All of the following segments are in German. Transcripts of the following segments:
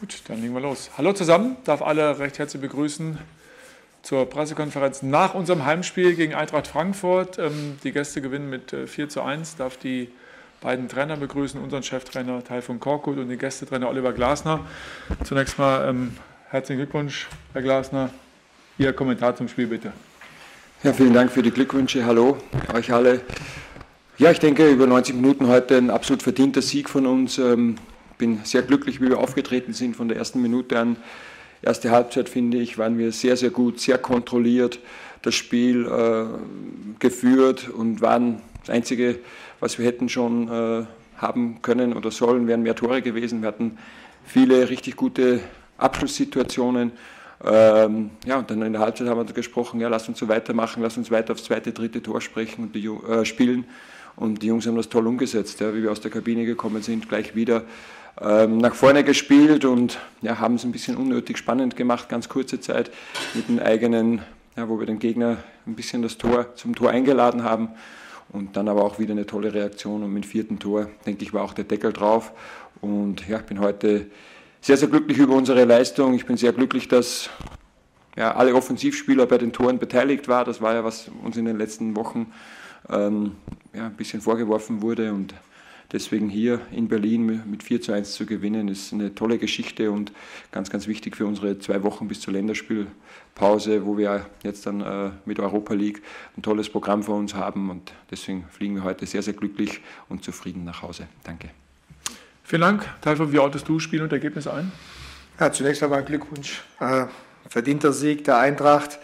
Gut, dann legen wir los. Hallo zusammen, darf alle recht herzlich begrüßen zur Pressekonferenz nach unserem Heimspiel gegen Eintracht Frankfurt. Ähm, die Gäste gewinnen mit 4 äh, zu 1, darf die beiden Trainer begrüßen, unseren Cheftrainer Taifun Korkut und den Gästetrainer Oliver Glasner. Zunächst mal ähm, herzlichen Glückwunsch, Herr Glasner. Ihr Kommentar zum Spiel bitte. Ja, vielen Dank für die Glückwünsche. Hallo euch alle. Ja, ich denke, über 90 Minuten heute ein absolut verdienter Sieg von uns. Ähm, bin sehr glücklich, wie wir aufgetreten sind von der ersten Minute an. Erste Halbzeit, finde ich, waren wir sehr, sehr gut, sehr kontrolliert das Spiel äh, geführt und waren das Einzige, was wir hätten schon äh, haben können oder sollen, wären mehr Tore gewesen. Wir hatten viele richtig gute Abschlusssituationen. Ähm, ja, und dann in der Halbzeit haben wir gesprochen, ja, lass uns so weitermachen, lass uns weiter aufs zweite, dritte Tor sprechen und die, äh, spielen. Und die Jungs haben das toll umgesetzt, ja, wie wir aus der Kabine gekommen sind, gleich wieder ähm, nach vorne gespielt und ja, haben es ein bisschen unnötig spannend gemacht, ganz kurze Zeit mit dem eigenen, ja, wo wir den Gegner ein bisschen das Tor zum Tor eingeladen haben. Und dann aber auch wieder eine tolle Reaktion und mit dem vierten Tor, denke ich, war auch der Deckel drauf. Und ja, ich bin heute sehr, sehr glücklich über unsere Leistung. Ich bin sehr glücklich, dass ja, alle Offensivspieler bei den Toren beteiligt waren. Das war ja, was uns in den letzten Wochen ähm, ja, ein bisschen vorgeworfen wurde. Und deswegen hier in Berlin mit 4 zu 1 zu gewinnen, ist eine tolle Geschichte und ganz, ganz wichtig für unsere zwei Wochen bis zur Länderspielpause, wo wir jetzt dann äh, mit Europa League ein tolles Programm vor uns haben. Und deswegen fliegen wir heute sehr, sehr glücklich und zufrieden nach Hause. Danke. Vielen Dank. Teilford, wie ordnest du Spiel und Ergebnis ein? Ja, zunächst einmal Glückwunsch. Äh, verdienter Sieg der Eintracht.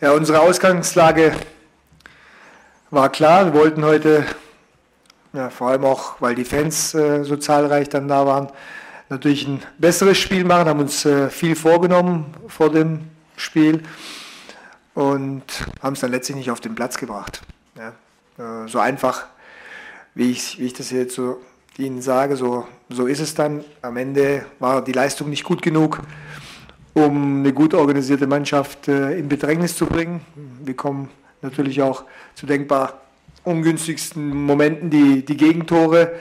Ja, unsere Ausgangslage war klar. Wir wollten heute, ja, vor allem auch, weil die Fans äh, so zahlreich dann da waren, natürlich ein besseres Spiel machen, haben uns äh, viel vorgenommen vor dem Spiel und haben es dann letztlich nicht auf den Platz gebracht. Ja, äh, so einfach, wie ich, wie ich das jetzt so Ihnen sage, so, so ist es dann. Am Ende war die Leistung nicht gut genug, um eine gut organisierte Mannschaft äh, in Bedrängnis zu bringen. Wir kommen natürlich auch zu denkbar ungünstigsten Momenten die, die Gegentore.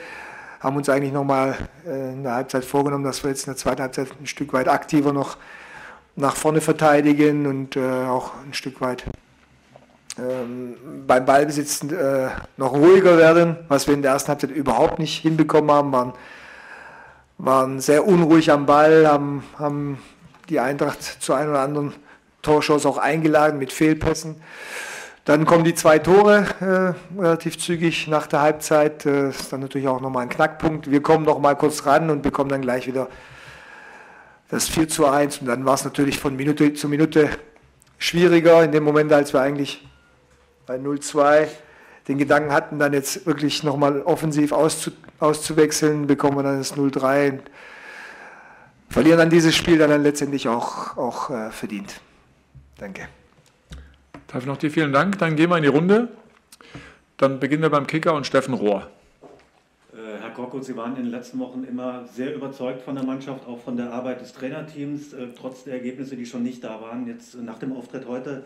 Haben uns eigentlich nochmal äh, in der Halbzeit vorgenommen, dass wir jetzt in der zweiten Halbzeit ein Stück weit aktiver noch nach vorne verteidigen und äh, auch ein Stück weit ähm, beim Ballbesitz äh, noch ruhiger werden, was wir in der ersten Halbzeit überhaupt nicht hinbekommen haben, waren, waren sehr unruhig am Ball, haben, haben die Eintracht zu einem oder anderen Torschuss auch eingeladen mit Fehlpässen. Dann kommen die zwei Tore äh, relativ zügig nach der Halbzeit. Äh, ist dann natürlich auch nochmal ein Knackpunkt. Wir kommen noch mal kurz ran und bekommen dann gleich wieder das 4 zu 1. Und dann war es natürlich von Minute zu Minute schwieriger in dem Moment, als wir eigentlich bei 0-2 den Gedanken hatten, dann jetzt wirklich nochmal offensiv auszu, auszuwechseln, bekommen wir dann das 0-3 und verlieren dann dieses Spiel dann, dann letztendlich auch, auch äh, verdient. Danke. Darf ich noch dir vielen Dank. Dann gehen wir in die Runde. Dann beginnen wir beim Kicker und Steffen Rohr. Äh, Herr Korkut, Sie waren in den letzten Wochen immer sehr überzeugt von der Mannschaft, auch von der Arbeit des Trainerteams, äh, trotz der Ergebnisse, die schon nicht da waren. Jetzt nach dem Auftritt heute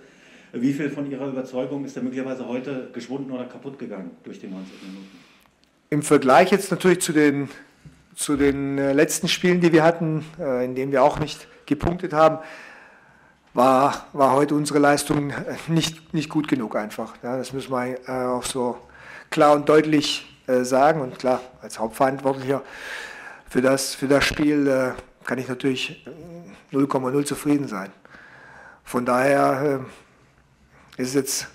wie viel von Ihrer Überzeugung ist da möglicherweise heute geschwunden oder kaputt gegangen durch die 90 Minuten? Im Vergleich jetzt natürlich zu den, zu den äh, letzten Spielen, die wir hatten, äh, in denen wir auch nicht gepunktet haben, war, war heute unsere Leistung äh, nicht, nicht gut genug einfach. Ja, das müssen wir auch so klar und deutlich sagen. Und klar, als Hauptverantwortlicher für das, für das Spiel kann ich natürlich 0,0 zufrieden sein. Von daher ist jetzt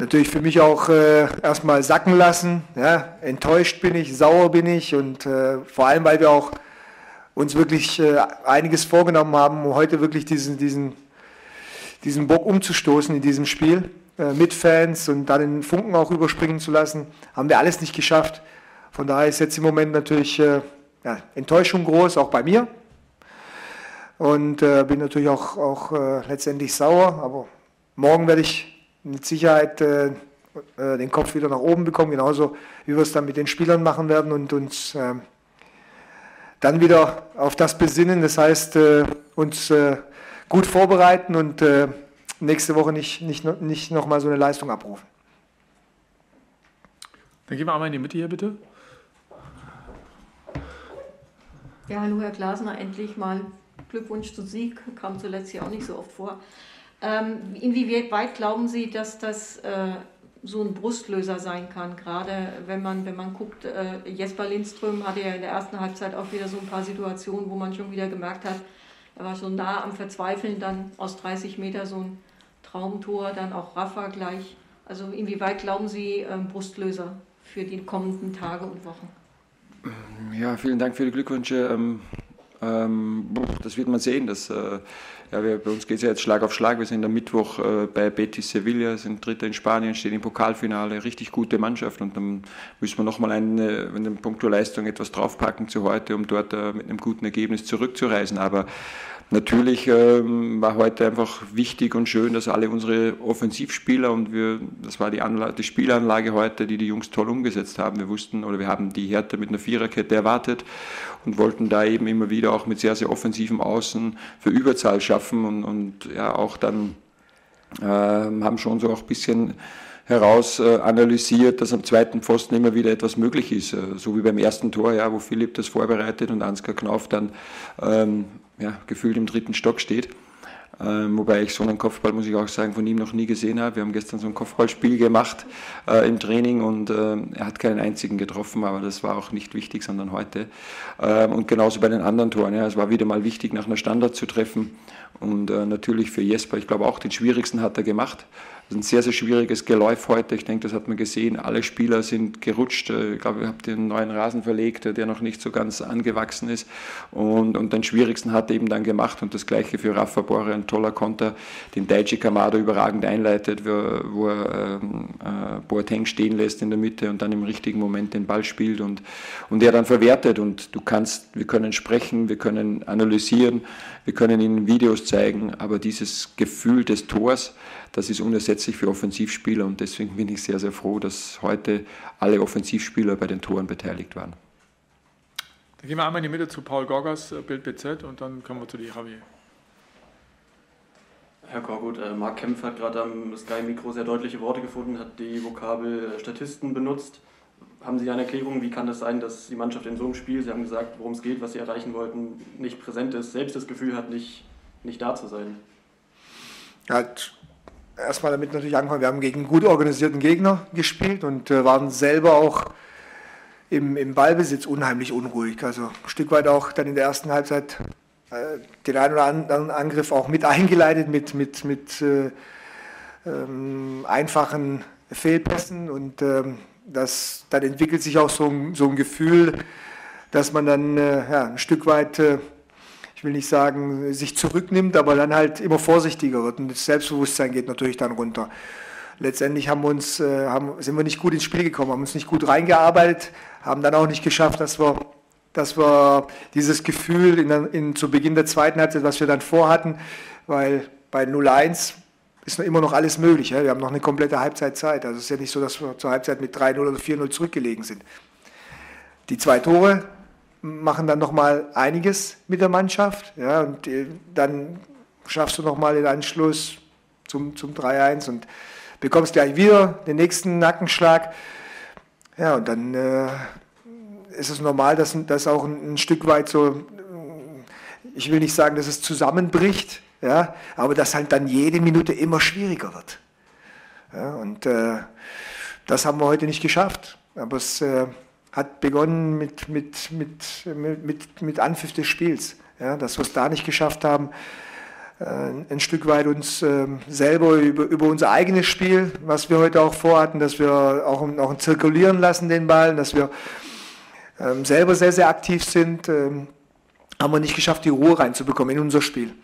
natürlich für mich auch äh, erstmal sacken lassen. Ja? Enttäuscht bin ich, sauer bin ich und äh, vor allem, weil wir auch uns wirklich äh, einiges vorgenommen haben, um heute wirklich diesen, diesen, diesen Bock umzustoßen in diesem Spiel äh, mit Fans und dann den Funken auch überspringen zu lassen, haben wir alles nicht geschafft. Von daher ist jetzt im Moment natürlich äh, ja, Enttäuschung groß, auch bei mir. Und äh, bin natürlich auch, auch letztendlich sauer, aber Morgen werde ich mit Sicherheit äh, äh, den Kopf wieder nach oben bekommen, genauso wie wir es dann mit den Spielern machen werden und uns äh, dann wieder auf das besinnen. Das heißt, äh, uns äh, gut vorbereiten und äh, nächste Woche nicht, nicht, nicht nochmal so eine Leistung abrufen. Dann gehen wir einmal in die Mitte hier bitte. Ja, hallo Herr Glasner, endlich mal Glückwunsch zu Sieg, kam zuletzt ja auch nicht so oft vor. Ähm, inwieweit glauben Sie, dass das äh, so ein Brustlöser sein kann, gerade wenn man, wenn man guckt, äh, Jesper Lindström hatte ja in der ersten Halbzeit auch wieder so ein paar Situationen, wo man schon wieder gemerkt hat, er war schon nah am Verzweifeln, dann aus 30 Meter so ein Traumtor, dann auch Rafa gleich. Also inwieweit glauben Sie ähm, Brustlöser für die kommenden Tage und Wochen? Ja, vielen Dank für die Glückwünsche. Ähm, ähm, das wird man sehen. Dass, äh, ja, wir, bei uns geht es ja jetzt Schlag auf Schlag. Wir sind am Mittwoch äh, bei Betis Sevilla, sind Dritter in Spanien, stehen im Pokalfinale. Richtig gute Mannschaft. Und dann müssen wir nochmal eine, eine Punktuleistung etwas draufpacken zu heute, um dort äh, mit einem guten Ergebnis zurückzureisen. Aber Natürlich ähm, war heute einfach wichtig und schön, dass alle unsere Offensivspieler und wir, das war die, Anlage, die Spielanlage heute, die die Jungs toll umgesetzt haben. Wir wussten oder wir haben die Härte mit einer Viererkette erwartet und wollten da eben immer wieder auch mit sehr, sehr offensiven Außen für Überzahl schaffen und, und ja auch dann äh, haben schon so auch ein bisschen heraus äh, analysiert, dass am zweiten Pfosten immer wieder etwas möglich ist. Äh, so wie beim ersten Tor, ja, wo Philipp das vorbereitet und Ansgar Knauf dann ähm, ja, gefühlt im dritten Stock steht. Ähm, wobei ich so einen Kopfball, muss ich auch sagen, von ihm noch nie gesehen habe. Wir haben gestern so ein Kopfballspiel gemacht äh, im Training und äh, er hat keinen einzigen getroffen, aber das war auch nicht wichtig, sondern heute. Ähm, und genauso bei den anderen Toren. Ja, es war wieder mal wichtig, nach einer Standard zu treffen. Und äh, natürlich für Jesper, ich glaube auch den schwierigsten hat er gemacht ein sehr, sehr schwieriges Geläuf heute. Ich denke, das hat man gesehen. Alle Spieler sind gerutscht. Ich glaube, ihr habt den neuen Rasen verlegt, der noch nicht so ganz angewachsen ist. Und, und den schwierigsten hat er eben dann gemacht. Und das gleiche für Rafa Bore, ein toller Konter, den Daichi Kamado überragend einleitet, wo, wo er ähm, äh, Boateng stehen lässt in der Mitte und dann im richtigen Moment den Ball spielt und, und er dann verwertet. Und du kannst, wir können sprechen, wir können analysieren, wir können ihnen Videos zeigen, aber dieses Gefühl des Tors, das ist unersetzlich für Offensivspieler und deswegen bin ich sehr, sehr froh, dass heute alle Offensivspieler bei den Toren beteiligt waren. Dann gehen wir einmal in die Mitte zu Paul Gorgas, äh, Bild BZ und dann kommen wir zu dir, Javier. Herr Korgut, äh, Marc Kempf hat gerade am Sky-Mikro sehr deutliche Worte gefunden, hat die Vokabel äh, Statisten benutzt. Haben Sie eine Erklärung, wie kann es sein, dass die Mannschaft in so einem Spiel, Sie haben gesagt, worum es geht, was Sie erreichen wollten, nicht präsent ist, selbst das Gefühl hat, nicht, nicht da zu sein? Ja, erstmal damit natürlich angefangen, wir haben gegen gut organisierten Gegner gespielt und äh, waren selber auch im, im Ballbesitz unheimlich unruhig. Also ein Stück weit auch dann in der ersten Halbzeit äh, den einen oder anderen Angriff auch mit eingeleitet mit, mit, mit äh, ähm, einfachen Fehlpässen und ähm, das, dann entwickelt sich auch so, ein, so ein Gefühl, dass man dann äh, ja, ein Stück weit äh, ich will nicht sagen, sich zurücknimmt, aber dann halt immer vorsichtiger wird. Und das Selbstbewusstsein geht natürlich dann runter. Letztendlich haben wir uns, äh, haben, sind wir nicht gut ins Spiel gekommen, haben uns nicht gut reingearbeitet, haben dann auch nicht geschafft, dass wir, dass wir dieses Gefühl in, in, zu Beginn der zweiten Halbzeit, was wir dann vorhatten, weil bei 0-1 ist immer noch alles möglich. Ja? Wir haben noch eine komplette Halbzeitzeit. Also es ist ja nicht so, dass wir zur Halbzeit mit 3-0 oder 4-0 zurückgelegen sind. Die zwei Tore machen dann nochmal einiges mit der Mannschaft. Ja, und äh, dann schaffst du nochmal den Anschluss zum, zum 3-1 und bekommst gleich wieder den nächsten Nackenschlag. Ja, und dann äh, ist es normal, dass, dass auch ein, ein, Stück weit so, ich will nicht sagen, dass es zusammenbricht, ja, aber dass halt dann jede Minute immer schwieriger wird. Ja, und äh, das haben wir heute nicht geschafft. Aber es äh, hat begonnen mit, mit, mit, mit, mit Anpfiff des Spiels. Ja, dass wir es da nicht geschafft haben, äh, ein Stück weit uns äh, selber über, über unser eigenes Spiel, was wir heute auch vorhatten, dass wir auch, auch zirkulieren lassen den Ball, dass wir ähm, selber sehr, sehr aktiv sind, ähm, haben wir nicht geschafft, die Ruhe reinzubekommen in unser Spiel.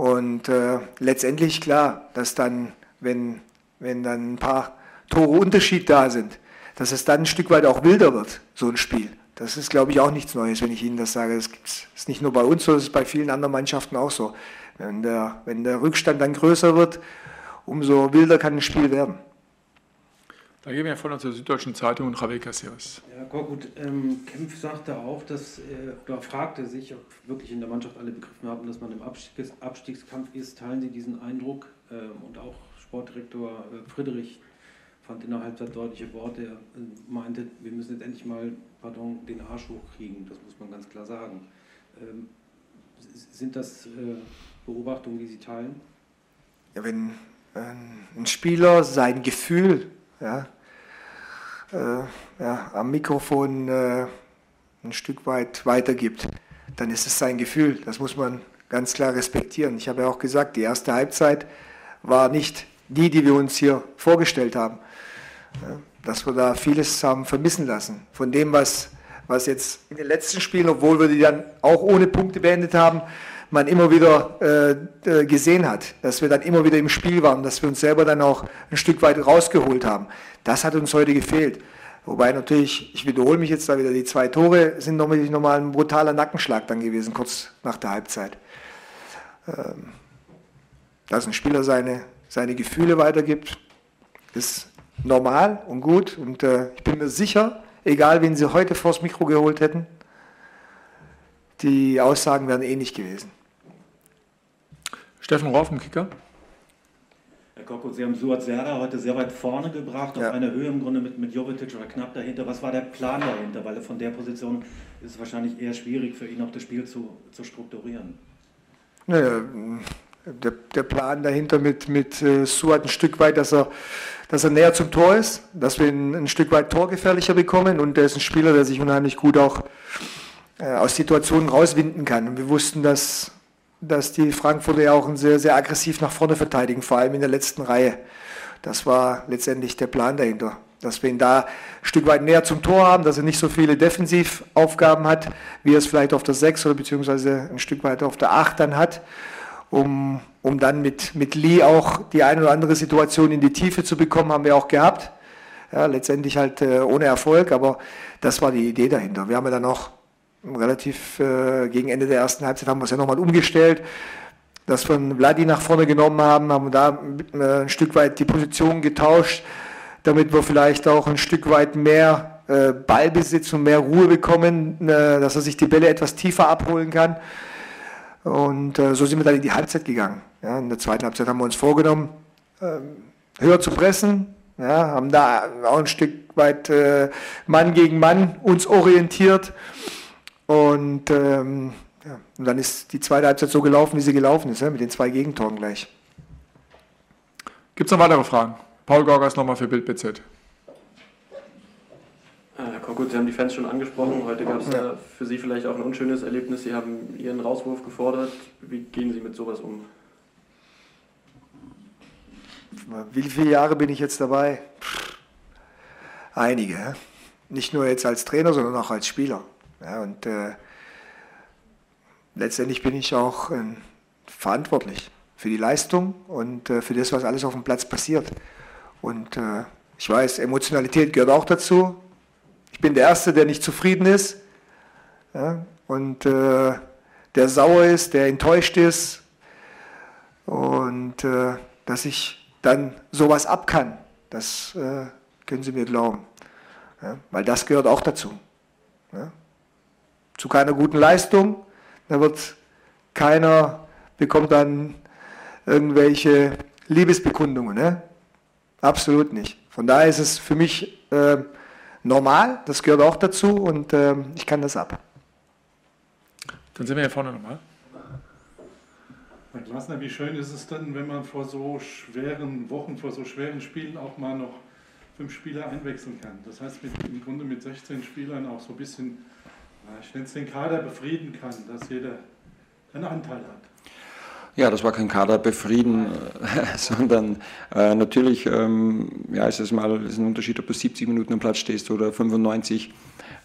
Und äh, letztendlich klar, dass dann, wenn, wenn dann ein paar Tore Unterschied da sind, dass es dann ein Stück weit auch wilder wird, so ein Spiel. Das ist, glaube ich, auch nichts Neues, wenn ich Ihnen das sage. Das ist nicht nur bei uns so, das ist bei vielen anderen Mannschaften auch so. Wenn der, wenn der Rückstand dann größer wird, umso wilder kann ein Spiel werden. Da gehen wir von zur Süddeutschen Zeitung und Javier Casillas. Ja, gut. Ähm, Kempf sagte auch, dass er da fragte sich, ob wirklich in der Mannschaft alle begriffen haben, dass man im Abstiegs Abstiegskampf ist. Teilen Sie diesen Eindruck? Ähm, und auch Sportdirektor äh, Friedrich fand in der Halbzeit deutliche Worte. Er meinte, wir müssen jetzt endlich mal pardon, den Arsch hochkriegen, das muss man ganz klar sagen. Ähm, sind das äh, Beobachtungen, die Sie teilen? Ja, wenn ein Spieler sein Gefühl ja, äh, ja, am Mikrofon äh, ein Stück weit weitergibt, dann ist es sein Gefühl. Das muss man ganz klar respektieren. Ich habe ja auch gesagt, die erste Halbzeit war nicht die, die wir uns hier vorgestellt haben. Ja, dass wir da vieles haben vermissen lassen. Von dem, was, was jetzt in den letzten Spielen, obwohl wir die dann auch ohne Punkte beendet haben, man immer wieder äh, äh, gesehen hat, dass wir dann immer wieder im Spiel waren, dass wir uns selber dann auch ein Stück weit rausgeholt haben. Das hat uns heute gefehlt. Wobei natürlich, ich wiederhole mich jetzt da wieder, die zwei Tore sind nochmal noch ein brutaler Nackenschlag dann gewesen, kurz nach der Halbzeit. Ähm, dass ein Spieler seine, seine Gefühle weitergibt, ist normal und gut. Und äh, ich bin mir sicher, egal wen sie heute vors Mikro geholt hätten, die Aussagen wären ähnlich gewesen. Steffen Rohr vom Kicker. Herr Koko, Sie haben Suat Serda heute sehr weit vorne gebracht, auf ja. einer Höhe im Grunde mit, mit Jovetic oder knapp dahinter. Was war der Plan dahinter? Weil von der Position ist es wahrscheinlich eher schwierig für ihn auch das Spiel zu, zu strukturieren. Naja, der, der Plan dahinter mit, mit äh, Suat ein Stück weit, dass er, dass er näher zum Tor ist, dass wir ihn ein Stück weit torgefährlicher bekommen und er ist ein Spieler, der sich unheimlich gut auch äh, aus Situationen rauswinden kann. Und wir wussten, dass dass die Frankfurter ja auch sehr, sehr aggressiv nach vorne verteidigen, vor allem in der letzten Reihe. Das war letztendlich der Plan dahinter. Dass wir ihn da ein Stück weit näher zum Tor haben, dass er nicht so viele Defensivaufgaben hat, wie er es vielleicht auf der 6 oder beziehungsweise ein Stück weiter auf der 8 dann hat, um, um dann mit, mit Lee auch die eine oder andere Situation in die Tiefe zu bekommen, haben wir auch gehabt. Ja, letztendlich halt äh, ohne Erfolg, aber das war die Idee dahinter. Wir haben ja dann auch relativ äh, gegen Ende der ersten Halbzeit haben wir es ja nochmal umgestellt, dass wir Vladi nach vorne genommen haben, haben da äh, ein Stück weit die Position getauscht, damit wir vielleicht auch ein Stück weit mehr äh, Ballbesitz und mehr Ruhe bekommen, äh, dass er sich die Bälle etwas tiefer abholen kann. Und äh, so sind wir dann in die Halbzeit gegangen. Ja, in der zweiten Halbzeit haben wir uns vorgenommen, ähm, höher zu pressen, ja, haben da auch ein Stück weit äh, Mann gegen Mann uns orientiert. Und, ähm, ja, und dann ist die zweite Halbzeit so gelaufen, wie sie gelaufen ist, ja, mit den zwei Gegentoren gleich. Gibt es noch weitere Fragen? Paul Gorgas nochmal für Bild BZ. Herr Korkut, Sie haben die Fans schon angesprochen. Heute gab es ja für Sie vielleicht auch ein unschönes Erlebnis. Sie haben Ihren Rauswurf gefordert. Wie gehen Sie mit sowas um? Wie viele Jahre bin ich jetzt dabei? Einige. Nicht nur jetzt als Trainer, sondern auch als Spieler. Ja, und äh, letztendlich bin ich auch äh, verantwortlich für die Leistung und äh, für das, was alles auf dem Platz passiert. Und äh, ich weiß, Emotionalität gehört auch dazu. Ich bin der Erste, der nicht zufrieden ist ja, und äh, der sauer ist, der enttäuscht ist und äh, dass ich dann sowas ab kann, das können Sie mir glauben. Ja, weil das gehört auch dazu. Ja zu keiner guten Leistung. Da wird keiner bekommt dann irgendwelche Liebesbekundungen. Ne? Absolut nicht. Von daher ist es für mich äh, normal, das gehört auch dazu und äh, ich kann das ab. Dann sind wir hier vorne nochmal. Herr Glasner, wie schön ist es denn, wenn man vor so schweren Wochen, vor so schweren Spielen auch mal noch fünf Spieler einwechseln kann. Das heißt, mit, im Grunde mit 16 Spielern auch so ein bisschen ich nenne es den Kader befrieden kann, dass jeder einen Anteil hat. Ja, das war kein Kader befrieden, sondern äh, natürlich ähm, ja, ist es mal ist ein Unterschied, ob du 70 Minuten am Platz stehst oder 95.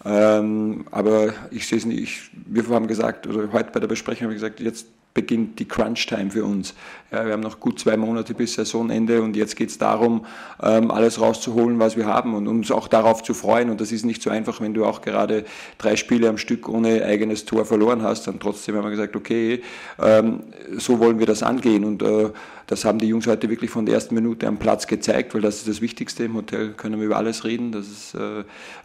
Ähm, aber ich sehe es nicht. Ich, wir haben gesagt, oder heute bei der Besprechung haben wir gesagt, jetzt beginnt die Crunch-Time für uns. Ja, wir haben noch gut zwei Monate bis Saisonende und jetzt geht es darum, ähm, alles rauszuholen, was wir haben und uns auch darauf zu freuen. Und das ist nicht so einfach, wenn du auch gerade drei Spiele am Stück ohne eigenes Tor verloren hast. Dann trotzdem haben wir gesagt, okay, ähm, so wollen wir das angehen. Und äh, das haben die Jungs heute wirklich von der ersten Minute am Platz gezeigt, weil das ist das Wichtigste. Im Hotel können wir über alles reden. Das ist äh,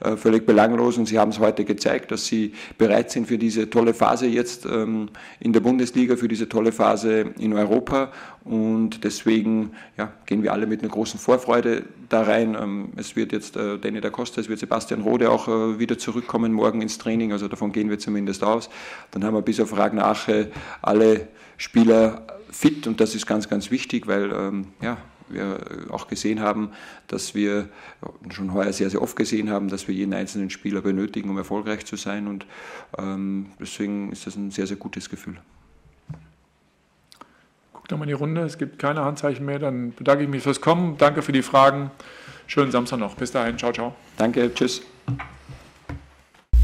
äh, völlig belanglos und sie haben es heute gezeigt, dass sie bereit sind für diese tolle Phase jetzt ähm, in der Bundesliga für diese tolle Phase in Europa und deswegen ja, gehen wir alle mit einer großen Vorfreude da rein. Ähm, es wird jetzt äh, Danny da Costa, es wird Sebastian Rode auch äh, wieder zurückkommen morgen ins Training, also davon gehen wir zumindest aus. Dann haben wir bis auf Ragnar Ache alle Spieler fit und das ist ganz, ganz wichtig, weil ähm, ja, wir auch gesehen haben, dass wir schon heuer sehr, sehr oft gesehen haben, dass wir jeden einzelnen Spieler benötigen, um erfolgreich zu sein. Und ähm, deswegen ist das ein sehr, sehr gutes Gefühl. Nochmal die Runde. Es gibt keine Handzeichen mehr. Dann bedanke ich mich fürs Kommen. Danke für die Fragen. Schönen Samstag noch. Bis dahin. Ciao, ciao. Danke. Tschüss.